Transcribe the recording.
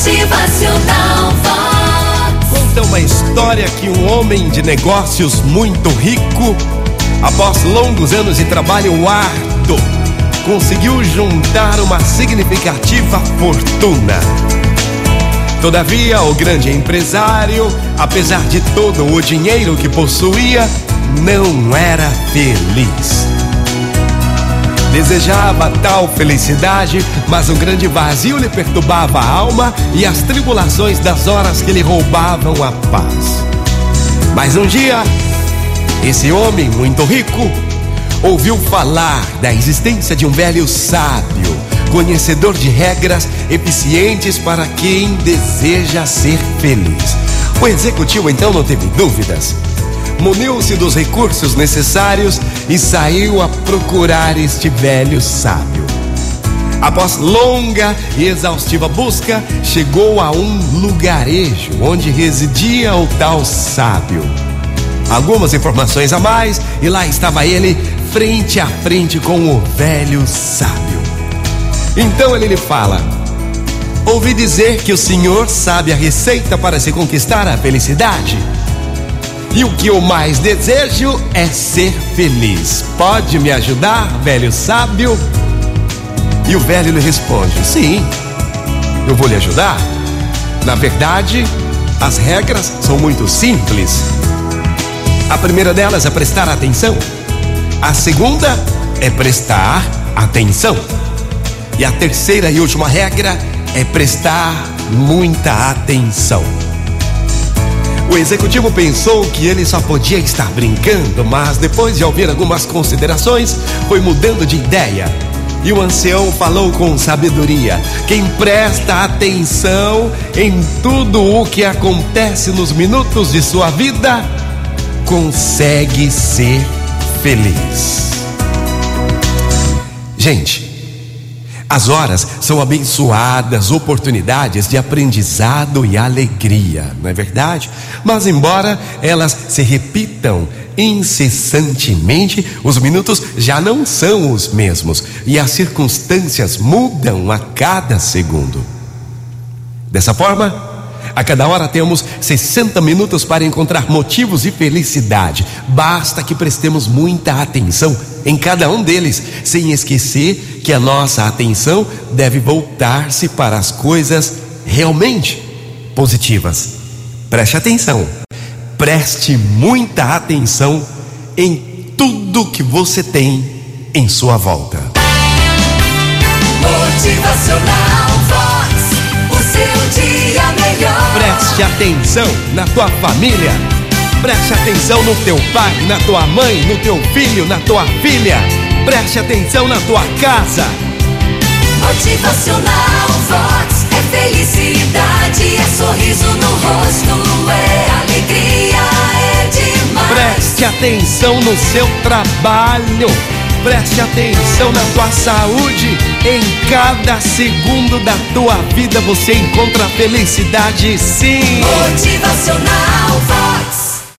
Motivacional Vox. Conta uma história que um homem de negócios muito rico, após longos anos de trabalho árduo, conseguiu juntar uma significativa fortuna. Todavia, o grande empresário, apesar de todo o dinheiro que possuía, não era feliz. Desejava tal felicidade, mas um grande vazio lhe perturbava a alma e as tribulações das horas que lhe roubavam a paz. Mas um dia, esse homem muito rico ouviu falar da existência de um velho sábio, conhecedor de regras eficientes para quem deseja ser feliz. O executivo então não teve dúvidas muniu-se dos recursos necessários e saiu a procurar este velho sábio. Após longa e exaustiva busca, chegou a um lugarejo onde residia o tal sábio. Algumas informações a mais e lá estava ele frente a frente com o velho sábio. Então ele lhe fala: Ouvi dizer que o senhor sabe a receita para se conquistar a felicidade. E o que eu mais desejo é ser feliz. Pode me ajudar, velho sábio? E o velho lhe responde: Sim, eu vou lhe ajudar. Na verdade, as regras são muito simples. A primeira delas é prestar atenção. A segunda é prestar atenção. E a terceira e última regra é prestar muita atenção. O executivo pensou que ele só podia estar brincando, mas depois de ouvir algumas considerações, foi mudando de ideia. E o ancião falou com sabedoria: quem presta atenção em tudo o que acontece nos minutos de sua vida, consegue ser feliz. Gente, as horas são abençoadas oportunidades de aprendizado e alegria, não é verdade? Mas, embora elas se repitam incessantemente, os minutos já não são os mesmos e as circunstâncias mudam a cada segundo. Dessa forma, a cada hora temos 60 minutos para encontrar motivos de felicidade. Basta que prestemos muita atenção em cada um deles, sem esquecer que a nossa atenção deve voltar-se para as coisas realmente positivas. Preste atenção, preste muita atenção em tudo que você tem em sua volta. Motivacional Vox. O seu dia melhor. Preste atenção na tua família. Preste atenção no teu pai, na tua mãe, no teu filho, na tua filha. Preste atenção na tua casa. Motivacional Vox. É felicidade, é sorriso no rosto, é alegria, é demais. Preste atenção no seu trabalho. Preste atenção na tua saúde. Em cada segundo da tua vida você encontra felicidade, sim. Motivacional Vox.